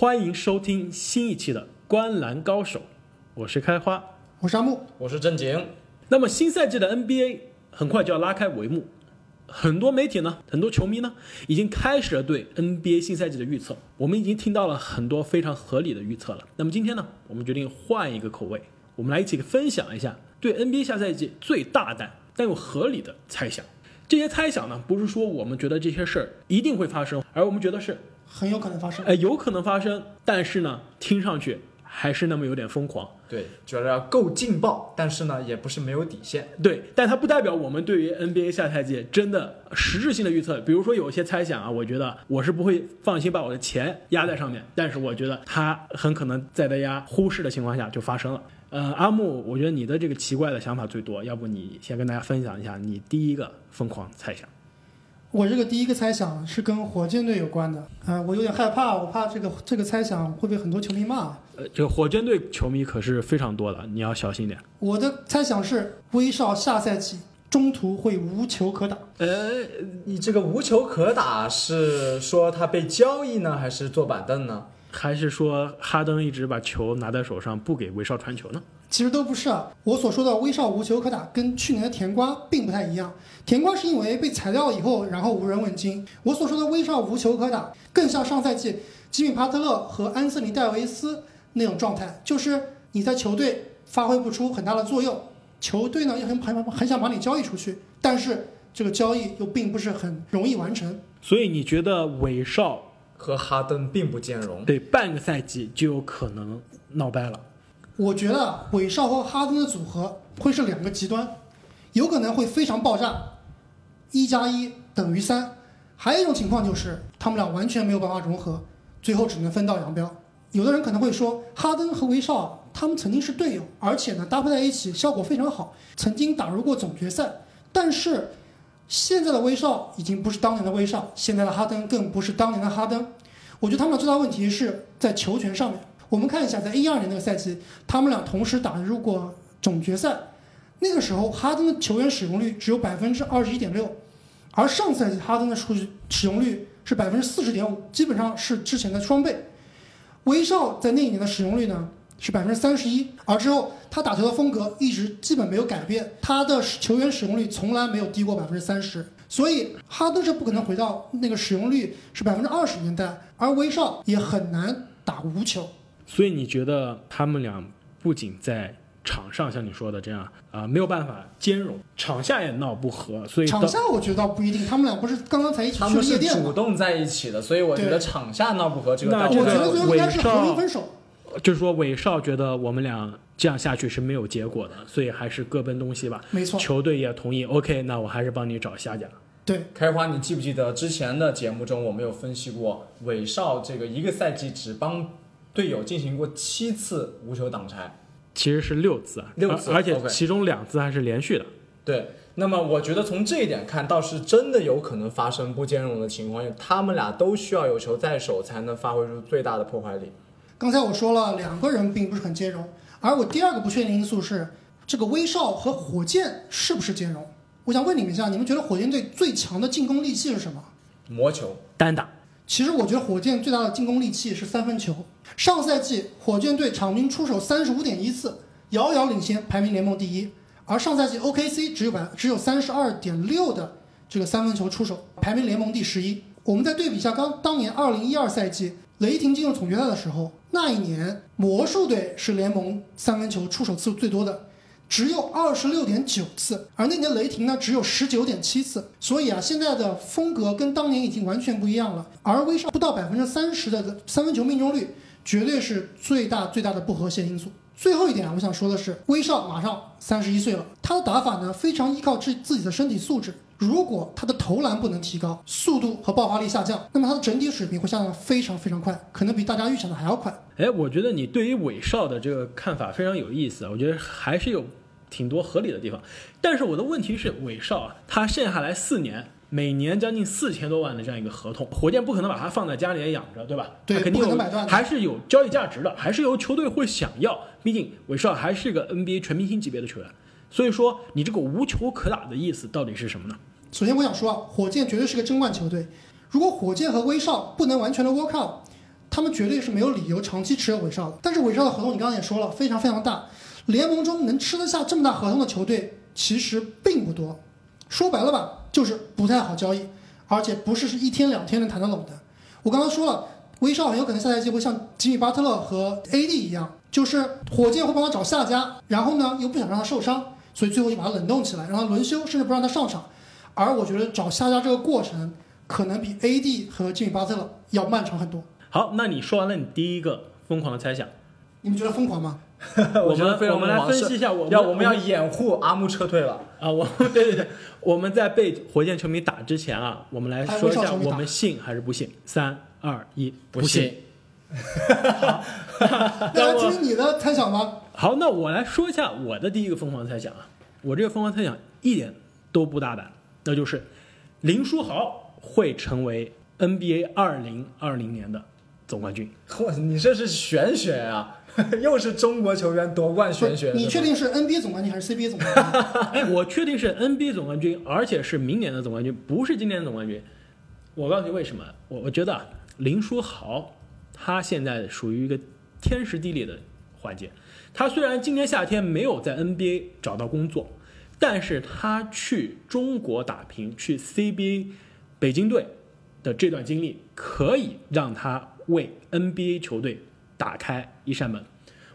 欢迎收听新一期的《观篮高手》，我是开花。我是阿木，我是正经。那么新赛季的 NBA 很快就要拉开帷幕，很多媒体呢，很多球迷呢，已经开始了对 NBA 新赛季的预测。我们已经听到了很多非常合理的预测了。那么今天呢，我们决定换一个口味，我们来一起分享一下对 NBA 下赛季最大胆但又合理的猜想。这些猜想呢，不是说我们觉得这些事儿一定会发生，而我们觉得是很有可能发生。哎，有可能发生，但是呢，听上去还是那么有点疯狂。对，觉得够劲爆，但是呢，也不是没有底线。对，但它不代表我们对于 NBA 下赛季真的实质性的预测。比如说有一些猜想啊，我觉得我是不会放心把我的钱压在上面，但是我觉得它很可能在大家忽视的情况下就发生了。呃，阿木，我觉得你的这个奇怪的想法最多，要不你先跟大家分享一下你第一个疯狂猜想。我这个第一个猜想是跟火箭队有关的，呃，我有点害怕，我怕这个这个猜想会被很多球迷骂。呃，这个火箭队球迷可是非常多的，你要小心点。我的猜想是威少下赛季中途会无球可打。呃，你这个无球可打是说他被交易呢，还是坐板凳呢？还是说哈登一直把球拿在手上，不给威少传球呢？其实都不是啊，我所说的威少无球可打跟去年的甜瓜并不太一样。甜瓜是因为被裁掉以后，然后无人问津。我所说的威少无球可打，更像上赛季吉米帕特勒和安瑟尼戴维斯那种状态，就是你在球队发挥不出很大的作用，球队呢也很很很想把你交易出去，但是这个交易又并不是很容易完成。所以你觉得韦少和哈登并不兼容？对，半个赛季就有可能闹掰了。我觉得韦少和哈登的组合会是两个极端，有可能会非常爆炸，一加一等于三。还有一种情况就是他们俩完全没有办法融合，最后只能分道扬镳。有的人可能会说，哈登和威少他们曾经是队友，而且呢搭配在一起效果非常好，曾经打入过总决赛。但是现在的威少已经不是当年的威少，现在的哈登更不是当年的哈登。我觉得他们的最大问题是在球权上面。我们看一下，在一二年那个赛季，他们俩同时打入过总决赛。那个时候，哈登的球员使用率只有百分之二十一点六，而上赛季哈登的数据使用率是百分之四十点五，基本上是之前的双倍。威少在那一年的使用率呢是百分之三十一，而之后他打球的风格一直基本没有改变，他的球员使用率从来没有低过百分之三十。所以哈登是不可能回到那个使用率是百分之二十年代，而威少也很难打无球。所以你觉得他们俩不仅在场上像你说的这样啊、没有办法兼容，场下也闹不和，所以场下我觉得倒不一定，他们俩不是刚刚才一起去他们是了夜店吗？主动在一起的，所以我觉得场下闹不和这个我觉得最后应该是和平分手。就是说韦少觉得我们俩这样下去是没有结果的，所以还是各奔东西吧。没错，球队也同意，OK，那我还是帮你找下家。对，开花，你记不记得之前的节目中我们有分析过，韦少这个一个赛季只帮队友进行过七次无球挡拆。其实是六次啊，六次而而且其中两次还是连续的。对，那么我觉得从这一点看，倒是真的有可能发生不兼容的情况，因为他们俩都需要有球在手，才能发挥出最大的破坏力。刚才我说了，两个人并不是很兼容，而我第二个不确定因素是这个威少和火箭是不是兼容？我想问你们一下，你们觉得火箭队最强的进攻利器是什么？魔球，单打，其实我觉得火箭最大的进攻利器是三分球。上赛季火箭队场均出手三十五点一次，遥遥领先，排名联盟第一。而上赛季 OKC 只有百只有三十二点六的这个三分球出手，排名联盟第十一。我们再对比一下刚当年二零一二赛季雷霆进入总决赛的时候，那一年魔术队是联盟三分球出手次数最多的，只有二十六点九次，而那年雷霆呢只有十九点七次。所以啊，现在的风格跟当年已经完全不一样了。而威少不到百分之三十的三分球命中率，绝对是最大最大的不和谐因素。最后一点啊，我想说的是，威少马上三十一岁了，他的打法呢非常依靠自自己的身体素质。如果他的投篮不能提高，速度和爆发力下降，那么他的整体水平会下降得非常非常快，可能比大家预想的还要快。哎，我觉得你对于韦少的这个看法非常有意思，我觉得还是有挺多合理的地方。但是我的问题是，韦少啊，他剩下来四年，每年将近四千多万的这样一个合同，火箭不可能把他放在家里养着，对吧？对他肯定有还是有交易价值的，还是有球队会想要。毕竟韦少还是个 NBA 全明星级别的球员，所以说你这个无球可打的意思到底是什么呢？首先，我想说啊，火箭绝对是个争冠球队。如果火箭和威少不能完全的 work out，他们绝对是没有理由长期持有韦少的。但是韦少的合同你刚刚也说了，非常非常大，联盟中能吃得下这么大合同的球队其实并不多。说白了吧，就是不太好交易，而且不是是一天两天能谈得拢的。我刚刚说了，威少很有可能下赛季会像吉米巴特勒和 AD 一样，就是火箭会帮他找下家，然后呢又不想让他受伤，所以最后就把他冷冻起来，让他轮休，甚至不让他上场。而我觉得找下家这个过程，可能比 AD 和吉米巴特勒要漫长很多。好，那你说完了你第一个疯狂的猜想，你们觉得疯狂吗？我觉得非常我们来分析一下我们要我们要掩护阿木撤退了。啊，我对对对，我们在被火箭球迷打之前啊，我们来说一下我们信还是不信。三二一，不信。信那来听听你的猜想吧。好，那我来说一下我的第一个疯狂猜想啊，我这个疯狂猜想一点都不大胆，那就是林书豪会成为 NBA 二零二零年的总冠军。嚯，你这是玄学啊！又是中国球员夺冠玄学。你确定是 NBA 总冠军还是 CBA 总冠军？哎，我确定是 NBA 总冠军，而且是明年的总冠军，不是今年的总冠军。我告诉你为什么？我我觉得啊林书豪他现在属于一个天时地利的环节。他虽然今年夏天没有在 NBA 找到工作，但是他去中国打拼，去 CBA 北京队的这段经历，可以让他为 NBA 球队打开一扇门。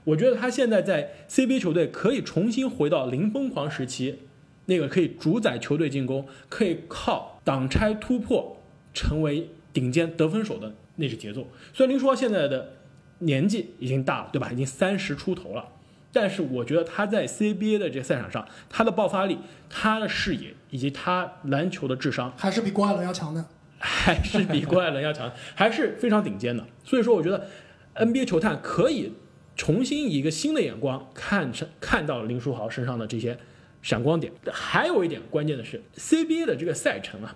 我觉得他现在在 CBA 球队可以重新回到零疯狂时期，那个可以主宰球队进攻，可以靠挡拆突破成为顶尖得分手的那是节奏。虽然林书豪现在的年纪已经大了，对吧？已经三十出头了，但是我觉得他在 CBA 的这个赛场上，他的爆发力、他的视野以及他篮球的智商，还是比郭艾伦要强的？还是比郭艾伦要强，还是非常顶尖的。所以说，我觉得 NBA 球探可以重新以一个新的眼光看成看到林书豪身上的这些闪光点。还有一点关键的是，CBA 的这个赛程啊，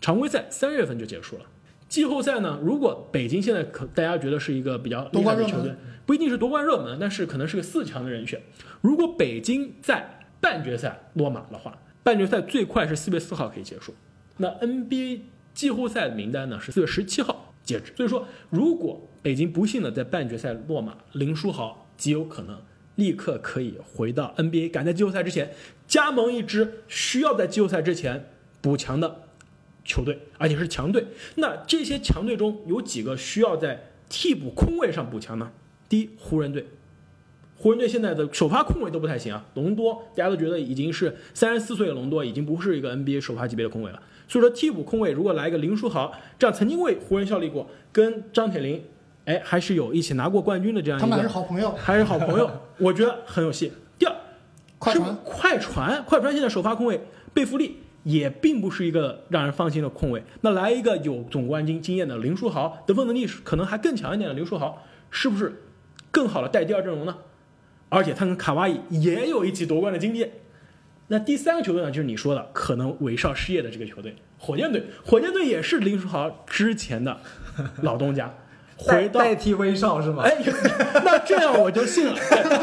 常规赛三月份就结束了。季后赛呢，如果北京现在可大家觉得是一个比较厉害的球队不一定是夺冠热门，但是可能是个四强的人选。如果北京在半决赛落马的话，半决赛最快是四月四号可以结束。那 NBA 季后赛的名单呢是四月十七号戒指，所以说如果北京不幸的在半决赛落马，林书豪极有可能立刻可以回到 NBA，赶在季后赛之前加盟一支需要在季后赛之前补强的球队，而且是强队。那这些强队中有几个需要在替补空位上补强呢？第一，湖人队。湖人队现在的首发控卫都不太行啊，隆多大家都觉得已经是三十四岁的隆多，已经不是一个 NBA 首发级别的控卫了。所以说替补控卫如果来一个林书豪，这样曾经为湖人效力过，跟张铁林，哎，还是有一起拿过冠军的这样一他们还是，好朋友。还是好朋友，我觉得很有戏。第二，快船快船，快船现在首发控卫贝弗利也并不是一个让人放心的控卫。那来一个有总冠军经验的林书豪，得分能力可能还更强一点的林书豪，是不是更好的带第二阵容呢？而且他跟卡哇伊也有一起夺冠的经验。那第三个球队呢，就是你说的可能韦少失业的这个球队，火箭队。火箭队也是林书豪之前的老东家，回到代替威少是吗？哎，那这样我就信了。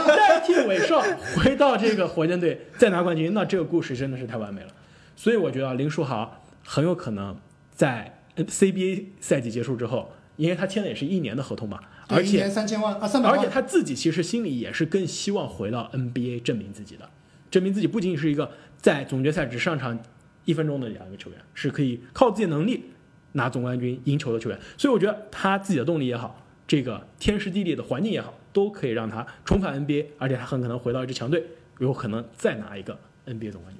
代替韦少回到这个火箭队再拿冠军，那这个故事真的是太完美了。所以我觉得啊林书豪很有可能在 CBA 赛季结束之后，因为他签的也是一年的合同嘛，而且年三千万啊，三百万。而且他自己其实心里也是更希望回到 NBA 证明自己的，证明自己不仅仅是一个在总决赛只上场一分钟的这样一个球员，是可以靠自己的能力拿总冠军、赢球的球员。所以我觉得他自己的动力也好，这个天时地利的环境也好，都可以让他重返 NBA，而且他很可能回到一支强队，有可能再拿一个 NBA 总冠军。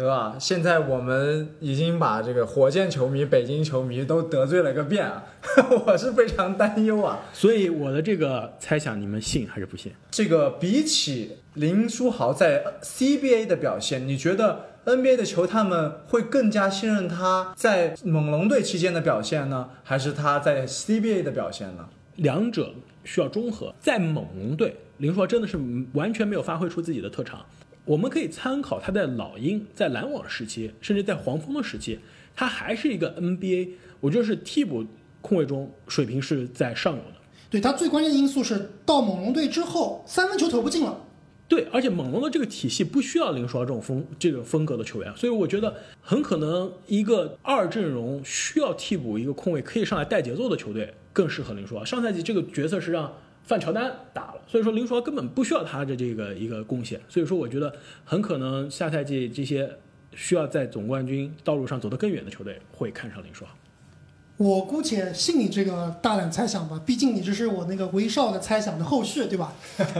得啊，现在我们已经把这个火箭球迷、北京球迷都得罪了个遍啊，我是非常担忧啊。所以我的这个猜想，你们信还是不信？这个比起林书豪在 CBA 的表现，你觉得 NBA 的球探们会更加信任他在猛龙队期间的表现呢，还是他在 CBA 的表现呢？两者需要中和。在猛龙队，林书豪真的是完全没有发挥出自己的特长。我们可以参考他在老鹰、在篮网时期，甚至在黄蜂的时期，他还是一个 NBA，我觉得是替补控卫中水平是在上游的。对他最关键的因素是到猛龙队之后，三分球投不进了。对，而且猛龙的这个体系不需要林书豪这种风这个风格的球员，所以我觉得很可能一个二阵容需要替补一个控卫可以上来带节奏的球队，更适合林书豪。上赛季这个角色是让范乔丹打了，所以说林书豪根本不需要他的这个一个贡献。所以说，我觉得很可能下赛季这些需要在总冠军道路上走得更远的球队会看上林书豪。我姑且信你这个大胆猜想吧，毕竟你这是我那个威少的猜想的后续，对吧？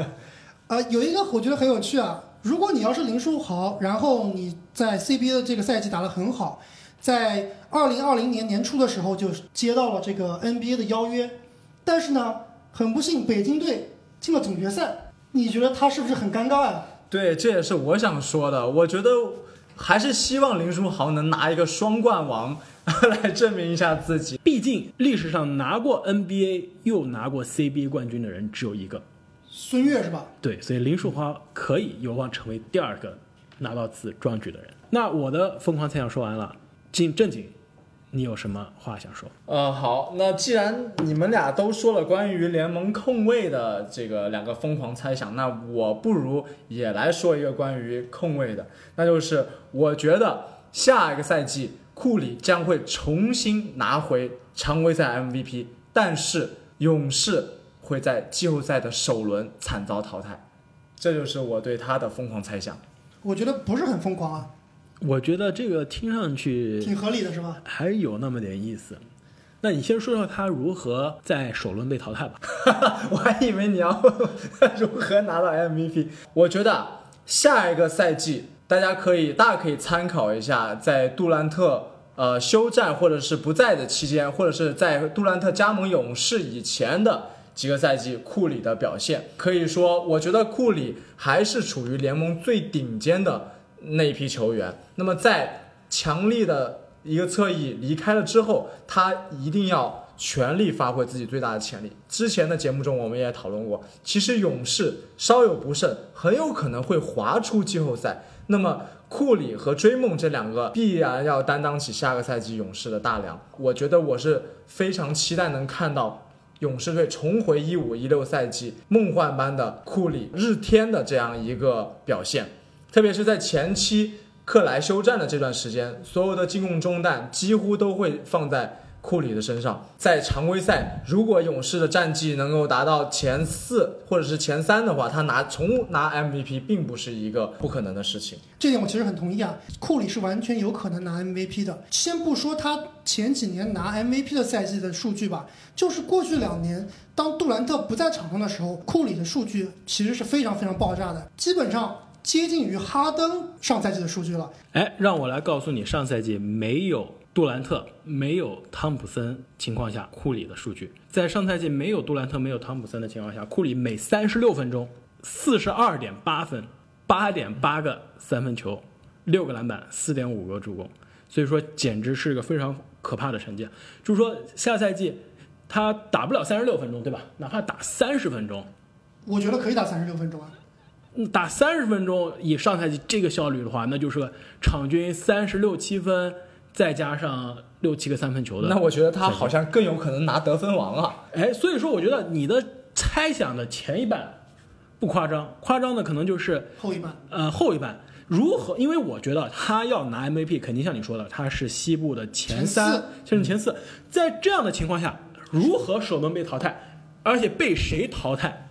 呃，有一个我觉得很有趣啊，如果你要是林书豪，然后你在 CBA 的这个赛季打得很好，在二零二零年年初的时候就接到了这个 NBA 的邀约，但是呢，很不幸北京队进了总决赛，你觉得他是不是很尴尬呀、对，这也是我想说的。我觉得还是希望林书豪能拿一个双冠王来证明一下自己。毕竟历史上拿过 NBA 又拿过 CBA 冠军的人只有一个，孙悦是吧？对，所以林书豪可以有望成为第二个拿到此壮举的人。那我的疯狂猜想说完了，进正经，你有什么话想说？呃，好，那既然你们俩都说了关于联盟控卫的这个两个疯狂猜想，那我不如也来说一个关于控卫的，那就是我觉得下一个赛季库里将会重新拿回常规赛 MVP，但是勇士会在季后赛的首轮惨遭淘汰，这就是我对他的疯狂猜想。我觉得不是很疯狂啊，我觉得这个听上去挺合理的是吧？还有那么点意思。那你先说说他如何在首轮被淘汰吧。我还以为你要如何拿到 MVP。我觉得下一个赛季大家可以大可以参考一下，在杜兰特呃休战或者是不在的期间，或者是在杜兰特加盟勇士以前的几个赛季库里的表现。可以说，我觉得库里还是处于联盟最顶尖的那一批球员。那么在强力的一个侧翼离开了之后，他一定要全力发挥自己最大的潜力。之前的节目中我们也讨论过，其实勇士稍有不慎，很有可能会滑出季后赛。那么库里和追梦这两个必然要担当起下个赛季勇士的大梁。我觉得我是非常期待能看到勇士队重回一五一六赛季梦幻般的库里日天的这样一个表现，特别是在前期克莱休战的这段时间，所有的进攻中弹几乎都会放在库里的身上。在常规赛，如果勇士的战绩能够达到前四或者是前三的话，他拿重拿 MVP 并不是一个不可能的事情。这点我其实很同意啊，库里是完全有可能拿 MVP 的。先不说他前几年拿 MVP 的赛季的数据吧，就是过去两年，当杜兰特不在场上的时候，库里的数据其实是非常非常爆炸的，基本上接近于哈登上赛季的数据了。哎，让我来告诉你，上赛季没有杜兰特、没有汤普森情况下，库里的数据。在上赛季没有杜兰特、没有汤普森的情况下，库里每三十六分钟四十二点八分，八点八个三分球，六个篮板，四点五个助攻。所以说，简直是个非常可怕的成绩。就是说，下赛季他打不了三十六分钟，对吧？哪怕打三十分钟，我觉得可以打三十六分钟啊。嗯打三十分钟以上赛季这个效率的话，那就是场均三十六七分，再加上六七个三分球的。那我觉得他好像更有可能拿得分王啊。哎，所以说我觉得你的猜想的前一半不夸张，夸张的可能就是后一半，呃后一半。如何？因为我觉得他要拿 MVP，肯定像你说的，他是西部的前前三四，甚至前四。在这样的情况下，如何首轮被淘汰，而且被谁淘汰？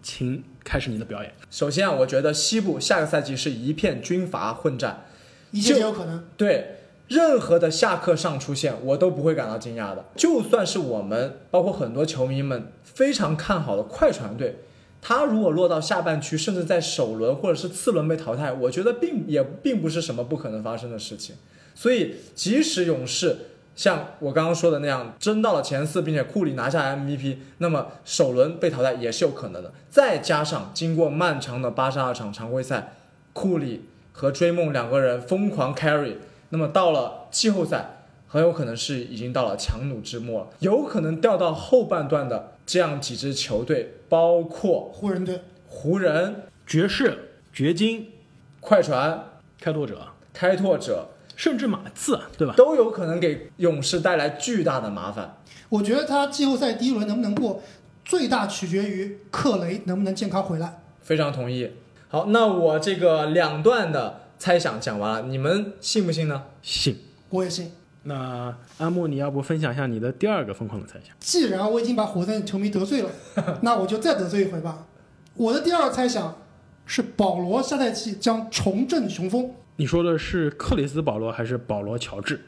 请开始你的表演。首先啊，我觉得西部下个赛季是一片军阀混战，一切皆有可能。对任何的下课上出现，我都不会感到惊讶的。就算是我们，包括很多球迷们非常看好的快船队，他如果落到下半区，甚至在首轮或者是次轮被淘汰，我觉得并也并不是什么不可能发生的事情。所以，即使勇士像我刚刚说的那样争到了前四，并且库里拿下 MVP，那么首轮被淘汰也是有可能的。再加上经过漫长的八十二场常规赛，库里和追梦两个人疯狂 carry，那么到了季后赛，很有可能是已经到了强弩之末了，有可能掉到后半段的这样几支球队，包括湖人队，湖人、爵士、掘金、快船、开拓者，开拓者，甚至马刺，对吧？都有可能给勇士带来巨大的麻烦。我觉得他季后赛第一轮能不能过，最大取决于克雷能不能健康回来。非常同意。好，那我这个两段的猜想讲完了，你们信不信呢？信。我也信。那阿木，你要不分享一下你的第二个疯狂的猜想？既然我已经把火箭球迷得罪了，那我就再得罪一回吧。我的第二个猜想是保罗下赛季将重振雄风。你说的是克里斯保罗还是保罗乔治？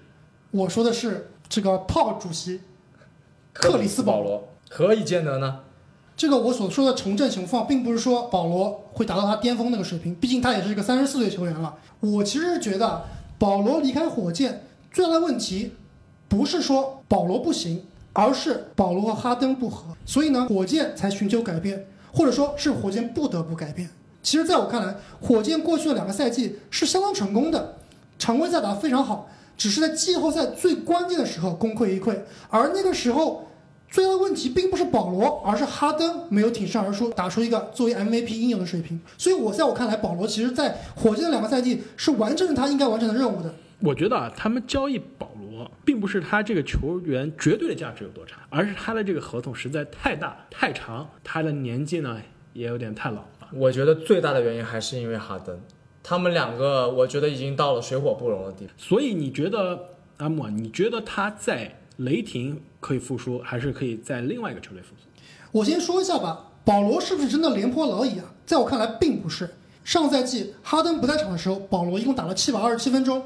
我说的是这个炮主席克里斯保罗。罗，何以见得呢？这个我所说的重振雄风，并不是说保罗会达到他巅峰那个水平，毕竟他也是一个三十四岁球员了。我其实是觉得保罗离开火箭最大的问题，不是说保罗不行，而是保罗和哈登不合，所以呢，火箭才寻求改变，或者说是火箭不得不改变。其实，在我看来，火箭过去的两个赛季是相当成功的，常规赛打得非常好，只是在季后赛最关键的时候功亏一篑，而那个时候。最大的问题并不是保罗，而是哈登没有挺身而出，打出一个作为 MVP 应有的水平。所以，我在我看来，保罗其实在火箭的两个赛季是完成了他应该完成的任务的。我觉得啊，他们交易保罗，并不是他这个球员绝对的价值有多差，而是他的这个合同实在太大太长，他的年纪呢也有点太老。我觉得最大的原因还是因为哈登，他们两个我觉得已经到了水火不容的地步。所以你觉得阿莫啊，你觉得他在雷霆可以复苏，还是可以在另外一个球队复苏？我先说一下吧，保罗是不是真的廉颇老矣啊？在我看来，并不是。上赛季哈登不在场的时候，保罗一共打了七百二十七分钟，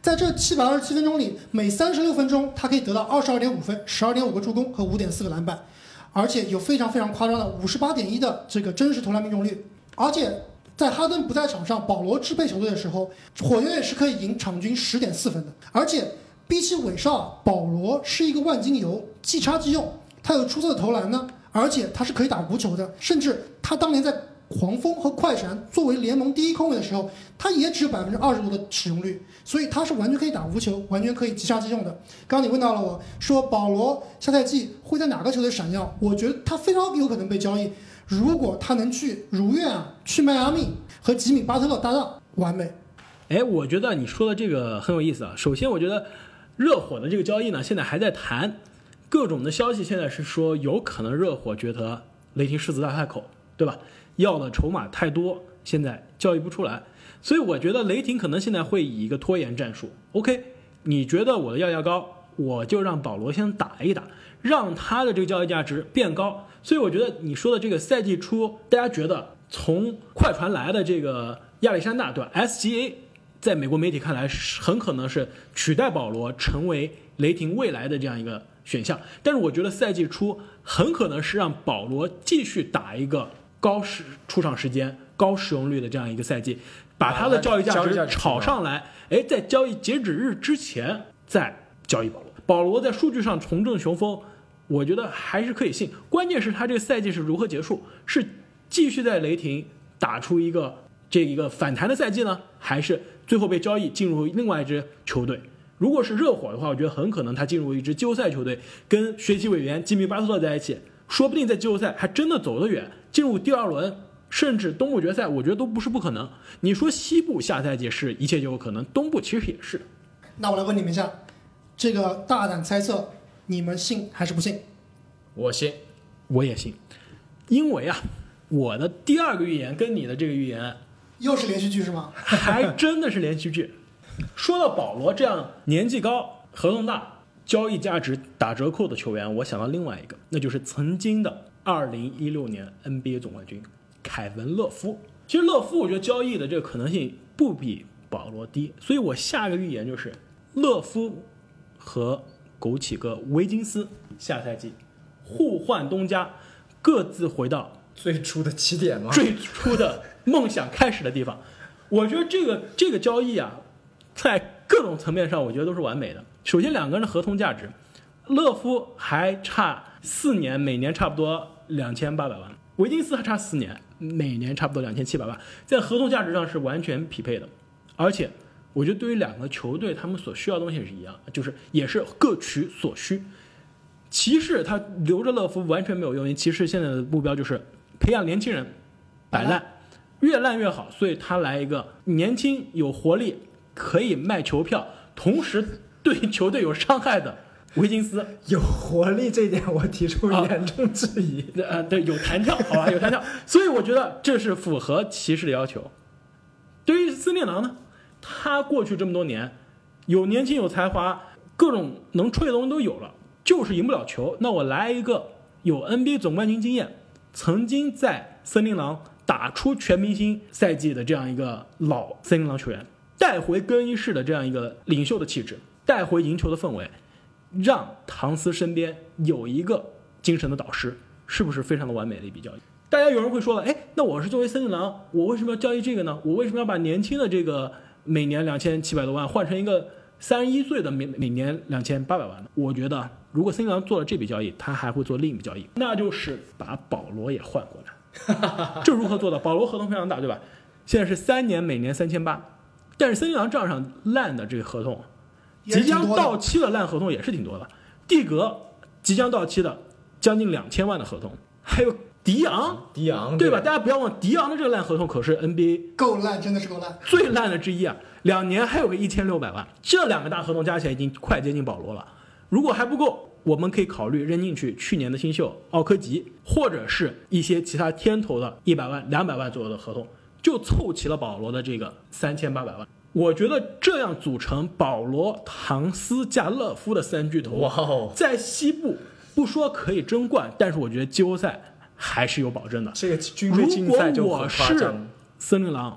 在这七百二十七分钟里，每三十六分钟他可以得到二十二点五分、十二点五个助攻和五点四个篮板，而且有非常非常夸张的五十八点一的这个真实投篮命中率。而且在哈登不在场上，保罗支配球队的时候，火箭队是可以赢场均十点四分的，而且。比起韦少，保罗是一个万金油，即插即用。他有出色的投篮呢，而且他是可以打无球的。甚至他当年在黄蜂和快船作为联盟第一控卫的时候，他也只有百分之二十多的使用率。所以他是完全可以打无球，完全可以即杀即用的。刚刚你问到了我说保罗下赛季会在哪个球队闪耀？我觉得他非常有可能被交易。如果他能去如愿啊，去迈阿密和吉米巴特勒搭档，完美。哎，我觉得你说的这个很有意思啊。首先，我觉得。热火的这个交易呢，现在还在谈，各种的消息现在是说有可能热火觉得雷霆狮子大开口，对吧？要的筹码太多，现在交易不出来，所以我觉得雷霆可能现在会以一个拖延战术。OK，你觉得我的要价高，我就让保罗先打一打，让他的这个交易价值变高。所以我觉得你说的这个赛季初，大家觉得从快船来的这个亚历山大，对吧？SGA。在美国媒体看来是，很可能是取代保罗成为雷霆未来的这样一个选项。但是我觉得赛季初很可能是让保罗继续打一个高时出场时间、高使用率的这样一个赛季，把他的交易价值炒上来。哎，在交易截止日之前再交易保罗。保罗在数据上重振雄风，我觉得还是可以信。关键是他这个赛季是如何结束？是继续在雷霆打出一个这一个反弹的赛季呢，还是？最后被交易进入另外一支球队，如果是热火的话，我觉得很可能他进入一支季后赛球队，跟学习委员吉米巴特勒在一起，说不定在季后赛还真的走得远，进入第二轮，甚至东部决赛，我觉得都不是不可能。你说西部下赛季是一切就有可能，东部其实也是。那我来问你们一下，这个大胆猜测，你们信还是不信？我信，我也信，因为啊，我的第二个预言跟你的这个预言。又是连续剧是吗？还真的是连续剧。说到保罗这样年纪高、合同大、交易价值打折扣的球员，我想到另外一个，那就是曾经的2016年 NBA 总冠军凯文勒夫。其实勒夫，我觉得交易的这个可能性不比保罗低，所以我下个预言就是勒夫和枸杞哥维金斯下赛季互换东家，各自回到最初的起点吗？最初的。梦想开始的地方，我觉得这个这个交易啊，在各种层面上，我觉得都是完美的。首先，两个人的合同价值，勒夫还差四年，每年差不多两千八百万；维金斯还差四年，每年差不多两千七百万，在合同价值上是完全匹配的。而且，我觉得对于两个球队，他们所需要的东西是一样，就是也是各取所需。骑士他留着勒夫完全没有用，因为骑士现在的目标就是培养年轻人，摆烂。越烂越好，所以他来一个年轻有活力，可以卖球票，同时对球队有伤害的维金斯。有活力这一点，我提出严重质疑。呃，对，有弹跳，好吧，有弹跳。所以我觉得这是符合骑士的要求。对于森林狼呢，他过去这么多年，有年轻有才华，各种能吹的东西都有了，就是赢不了球。那我来一个有 NBA 总冠军经验，曾经在森林狼打出全明星赛季的这样一个老森林狼球员，带回更衣室的这样一个领袖的气质，带回赢球的氛围，让唐斯身边有一个精神的导师，是不是非常的完美的一笔交易？大家有人会说了，哎，那我是作为森林狼，我为什么要交易这个呢？我为什么要把年轻的这个每年两千七百多万换成一个三十一岁的每每年两千八百万呢？我觉得，如果森林狼做了这笔交易，他还会做另一笔交易，那就是把保罗也换过来。这如何做到？保罗合同非常大，对吧？现在是三年，每年三千八，但是森林狼账上烂的这个合同，即将到期的烂合同也是挺多的。蒂格即将到期的将近两千万的合同，还有迪昂，迪昂对吧？大家不要忘，迪昂的这个烂合同可是 NBA 够烂，真的是够烂。最烂的之一啊，两年还有个一千六百万，这两个大合同加起来已经快接近保罗了。如果还不够，我们可以考虑扔进去去年的新秀奥科吉，或者是一些其他天头的一百万、两百万左右的合同，就凑齐了保罗的这个三千八百万。我觉得这样组成保罗、唐斯加勒夫的三巨头，哇哦，在西部不说可以争冠，但是我觉得季后赛还是有保证的。这个军队竞如果赛就我很夸是张。森林狼，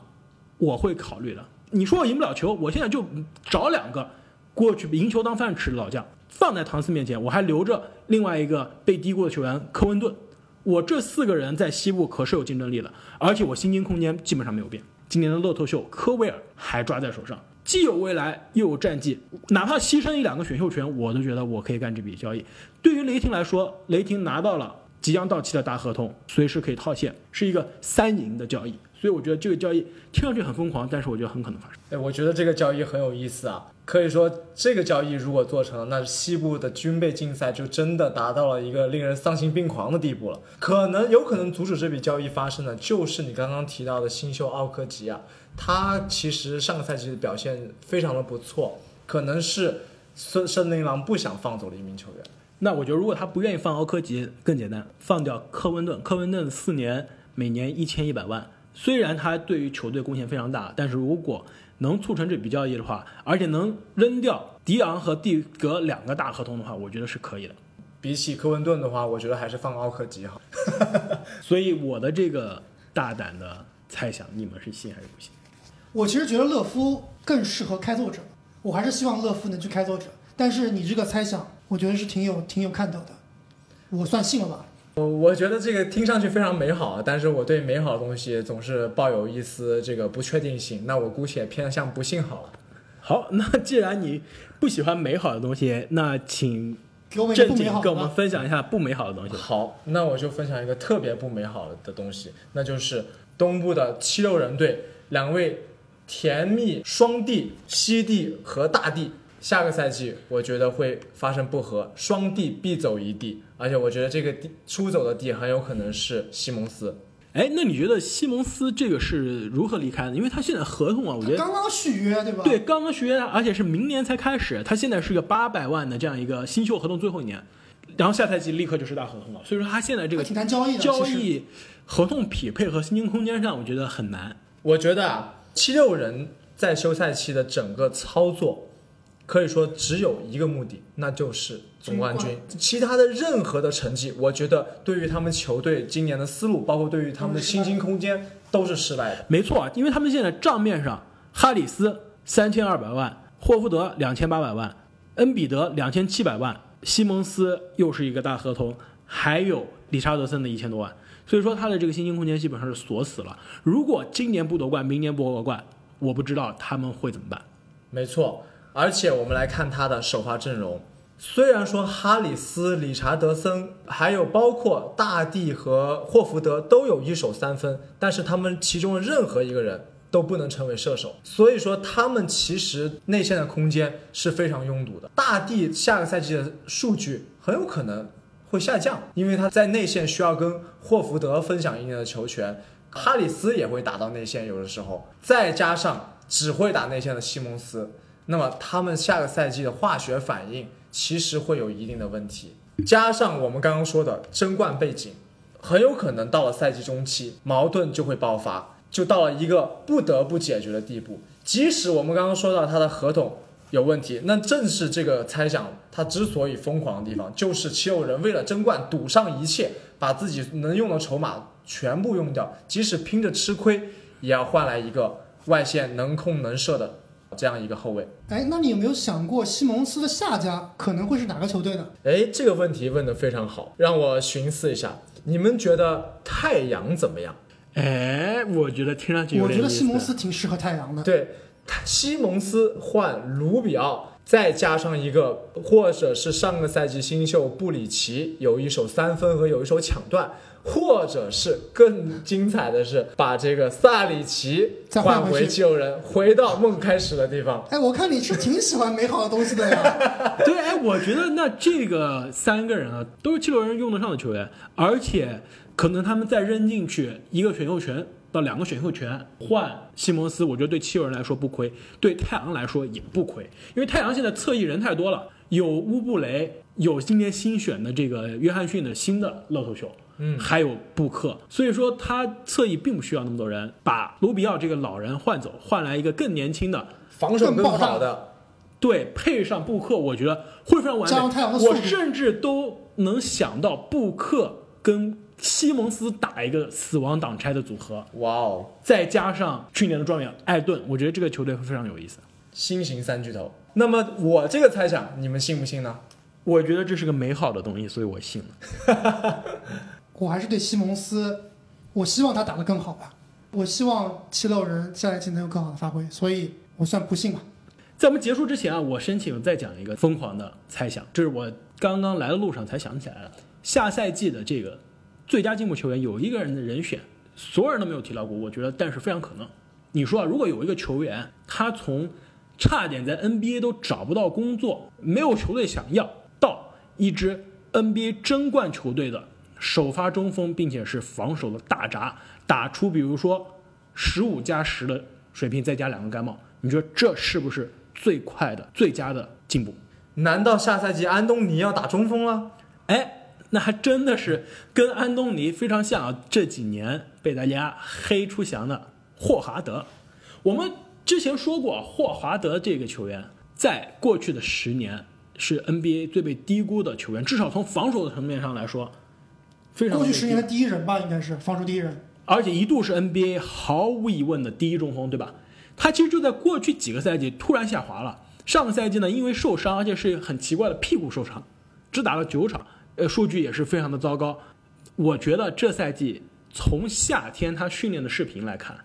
我会考虑的。你说我赢不了球，我现在就找两个过去赢球当饭吃的老将放在唐斯面前，我还留着另外一个被低估的球员科温顿。我这四个人在西部可是有竞争力的，而且我薪金空间基本上没有变。今年的乐透秀，科威尔还抓在手上，既有未来又有战绩，哪怕牺牲一两个选秀权，我都觉得我可以干这笔交易。对于雷霆来说，雷霆拿到了即将到期的大合同，随时可以套现，是一个三赢的交易。所以我觉得这个交易听上去很疯狂，但是我觉得很可能发生。哎，我觉得这个交易很有意思啊。可以说，这个交易如果做成了，那西部的军备竞赛就真的达到了一个令人丧心病狂的地步了。可能有可能阻止这笔交易发生的，就是你刚刚提到的新秀奥科吉啊。他其实上个赛季的表现非常的不错，可能是森森林狼不想放走的一名球员。那我觉得如果他不愿意放奥科吉，更简单，放掉科温顿。科温顿四年每年一千一百万，虽然他对于球队贡献非常大，但是如果能促成这笔交易的话，而且能扔掉迪昂和蒂格两个大合同的话，我觉得是可以的。比起科文顿的话，我觉得还是放奥克吉好。所以我的这个大胆的猜想，你们是信还是不信？我其实觉得勒夫更适合开拓者，我还是希望勒夫能去开拓者。但是你这个猜想，我觉得是挺有挺有看头的，我算信了吧。我我觉得这个听上去非常美好，啊但是我对美好的东西总是抱有一丝这个不确定性，那我姑且偏向不信好了。好，那既然你不喜欢美好的东西，那请正。经跟我们分享一下不美好的东西。好，那我就分享一个特别不美好的东西，那就是东部的七六人队两位甜蜜双帝西帝和大帝，下个赛季我觉得会发生不和，双帝必走一帝，而且我觉得这个地出走的地很有可能是西蒙斯。哎，那你觉得西蒙斯这个是如何离开的？因为他现在合同啊，我觉得刚刚续约对吧？对，刚刚续约，而且是明年才开始。他现在是个八百万的这样一个新秀合同，最后一年，然后下赛季立刻就是大合同了。所以说他现在这个还挺难交易的。交易合同匹配和薪金空间上，我觉得很难。我觉得啊，七六人在休赛期的整个操作，可以说只有一个目的，那就是总冠军。其他的任何的成绩，我觉得对于他们球队今年的思路，包括对于他们的薪金空间，都是失败的。没错啊，因为他们现在账面上，哈里斯三千二百万，霍福德两千八百万，恩比德两千七百万，西蒙斯又是一个大合同，还有理查德森的一千多万，所以说他的这个薪金空间基本上是锁死了。如果今年不夺冠，明年不夺冠，我不知道他们会怎么办。没错，而且我们来看他的首发阵容，虽然说哈里斯、理查德森，还有包括大帝和霍福德都有一手三分，但是他们其中的任何一个人都不能成为射手，所以说他们其实内线的空间是非常拥堵的。大帝下个赛季的数据很有可能会下降，因为他在内线需要跟霍福德分享一定的球权，哈里斯也会打到内线，有的时候。再加上只会打内线的西蒙斯，那么他们下个赛季的化学反应其实会有一定的问题。加上我们刚刚说的争冠背景，很有可能到了赛季中期，矛盾就会爆发，就到了一个不得不解决的地步。即使我们刚刚说到他的合同有问题。那正是这个猜想，他之所以疯狂的地方，就是七六人为了争冠赌上一切，把自己能用的筹码全部用掉，即使拼着吃亏，也要换来一个外线能控能射的这样一个后卫。哎，那你有没有想过西蒙斯的下家可能会是哪个球队呢？哎，这个问题问得非常好，让我寻思一下，你们觉得太阳怎么样？哎，我觉得听上去我觉得西蒙斯挺适合太阳的。对，他西蒙斯换卢比奥，再加上一个，或者是上个赛季新秀布里奇有一手三分和有一手抢断，或者是更精彩的是把这个萨里奇换再换回去回七六人，回到梦开始的地方。哎，我看你是挺喜欢美好的东西的呀。对，哎，我觉得那这个三个人啊，都是七六人用得上的球员，而且可能他们再扔进去一个选秀权到两个选秀权换西蒙斯，我觉得对七六人来说不亏，对太阳来说也不亏，因为太阳现在侧翼人太多了，有乌布雷，有今年新选的这个约翰逊的新的乐透球。嗯还有布克，所以说他侧翼并不需要那么多人，把卢比奥这个老人换走，换来一个更年轻的，防守更好的，对，配上布克，我觉得会非常完美。我甚至都能想到布克跟西蒙斯打一个死亡挡拆的组合，哇哦，再加上去年的状元艾顿，我觉得这个球队会非常有意思。新型三巨头。那么我这个猜想，你们信不信呢？我觉得这是个美好的东西，所以我信了。我还是对西蒙斯，我希望他打得更好吧。我希望七六人下一季能有更好的发挥，所以我算不信吧。在我们结束之前啊，我申请再讲一个疯狂的猜想，这是我刚刚来的路上才想起来的。下赛季的这个最佳进步球员有一个人的人选，所有人都没有提到过，我觉得但是非常可能。你说啊，如果有一个球员，他从差点在 NBA 都找不到工作，没有球队想要，到一支 NBA 争冠球队的首发中锋，并且是防守的大闸，打出比如说十五加十的水平，再加两个盖帽，你说这是不是最快的、最佳的进步？难道下赛季安东尼要打中锋了？哎，那还真的是跟安东尼非常像啊！这几年被大家黑出翔的霍华德，我们之前说过，霍华德这个球员在过去的十年是 NBA 最被低估的球员，至少从防守的层面上来说，非常过去十年的第一人吧，应该是防守第一人。而且一度是 NBA 毫无疑问的第一中锋，对吧？他其实就在过去几个赛季突然下滑了。上个赛季呢，因为受伤，而且是很奇怪的屁股受伤，只打了九场，呃，数据也是非常的糟糕。我觉得这赛季从夏天他训练的视频来看，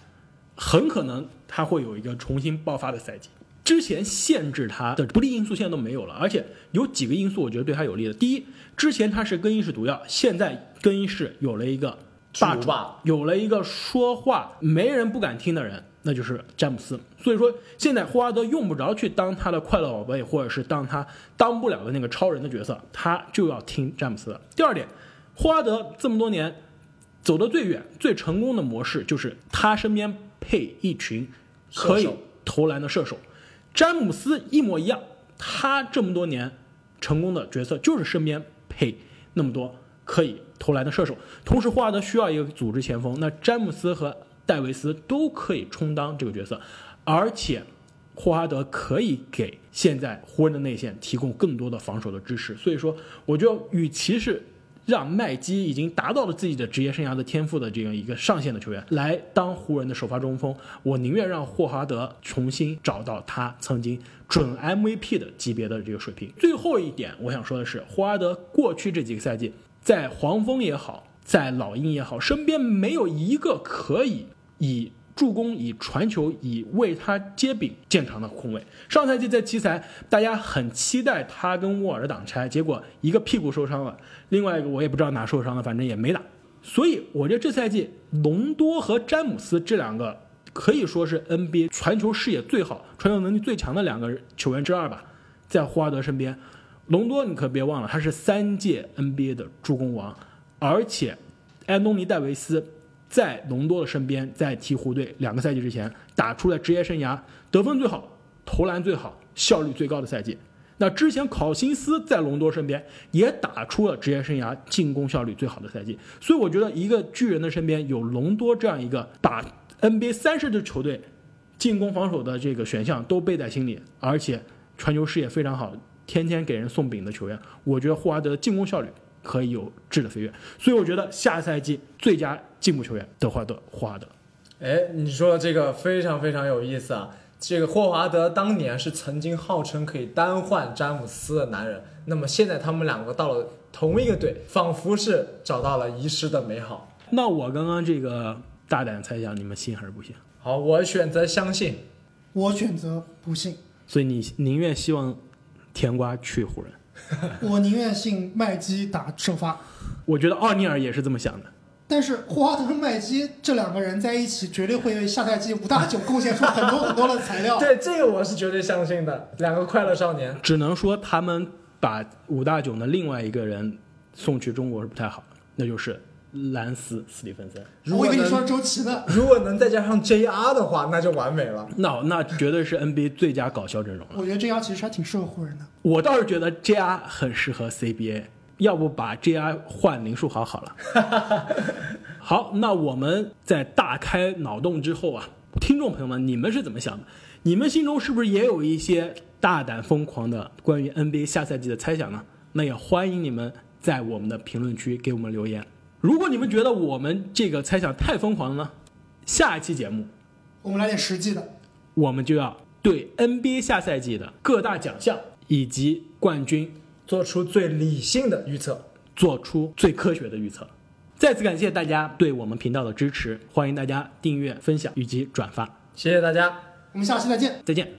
很可能他会有一个重新爆发的赛季。之前限制他的不利因素现在都没有了，而且有几个因素我觉得对他有利的。第一，之前他是更衣室毒药，现在更衣室有了一个霸主有了一个说话没人不敢听的人，那就是詹姆斯。所以说，现在霍华德用不着去当他的快乐宝贝，或者是当他当不了的那个超人的角色，他就要听詹姆斯的。第二点，霍华德这么多年走得最远、最成功的模式，就是他身边配一群可以投篮的射手。詹姆斯一模一样，他这么多年成功的角色就是身边配那么多可以投篮的射手。同时，霍华德需要一个组织前锋，那詹姆斯和戴维斯都可以充当这个角色，而且霍华德可以给现在湖人的内线提供更多的防守的支持。所以说，我觉得与其是让麦基已经达到了自己的职业生涯的天赋的这样一个上限的球员来当湖人的首发中锋，我宁愿让霍华德重新找到他曾经准 MVP 的级别的这个水平。最后一点，我想说的是，霍华德过去这几个赛季在黄蜂也好，在老鹰也好，身边没有一个可以以助攻、以传球、以为他接柄见长的控卫。上赛季在奇才，大家很期待他跟沃尔的挡拆，结果一个屁股受伤了，另外一个我也不知道哪受伤了，反正也没打。所以我觉得这赛季隆多和詹姆斯这两个可以说是 NBA 传球视野最好、传球能力最强的两个球员之二吧，在霍华德身边。隆多你可别忘了，他是三届 NBA 的助攻王，而且安东尼戴维斯在隆多的身边，在鹈鹕队两个赛季之前打出了职业生涯得分最好、投篮最好、效率最高的赛季。那之前考辛斯在隆多身边也打出了职业生涯进攻效率最好的赛季，所以我觉得一个巨人的身边有隆多这样一个把 NBA 三十支球队进攻防守的这个选项都背在心里，而且传球视野非常好，天天给人送饼的球员，我觉得霍华德的进攻效率可以有质的飞跃。所以我觉得下赛季最佳进步球员德华德霍华德。哎，你说的这个非常非常有意思啊！这个霍华德当年是曾经号称可以单换詹姆斯的男人，那么现在他们两个到了同一个队，仿佛是找到了遗失的美好。那我刚刚这个大胆猜想，你们信还是不信？好，我选择相信。我选择不信，所以你宁愿希望甜瓜去湖人？我宁愿信麦基打首发。我觉得奥尼尔也是这么想的。但是霍华德和麦基这两个人在一起，绝对会为下赛季五大九贡献出很多很多的材料。对，这个我是绝对相信的。两个快乐少年，只能说他们把五大九的另外一个人送去中国是不太好的，那就是兰斯·斯蒂芬森。如果能我以为你说周琦呢。如果能再加上 JR 的话，那就完美了。那那绝对是 NBA 最佳搞笑阵容了。我觉得 JR 其实还挺适合湖人的。我倒是觉得 JR 很适合 CBA，要不把 JR 换林书豪好了。好，那我们在大开脑洞之后啊，听众朋友们，你们是怎么想的？你们心中是不是也有一些大胆疯狂的关于 NBA 下赛季的猜想呢？那也欢迎你们在我们的评论区给我们留言。如果你们觉得我们这个猜想太疯狂了呢，下一期节目我们来点实际的。我们就要对 NBA 下赛季的各大奖项以及冠军做出最理性的预测。做出最科学的预测。再次感谢大家对我们频道的支持，欢迎大家订阅、分享以及转发。谢谢大家。我们下期再见。再见。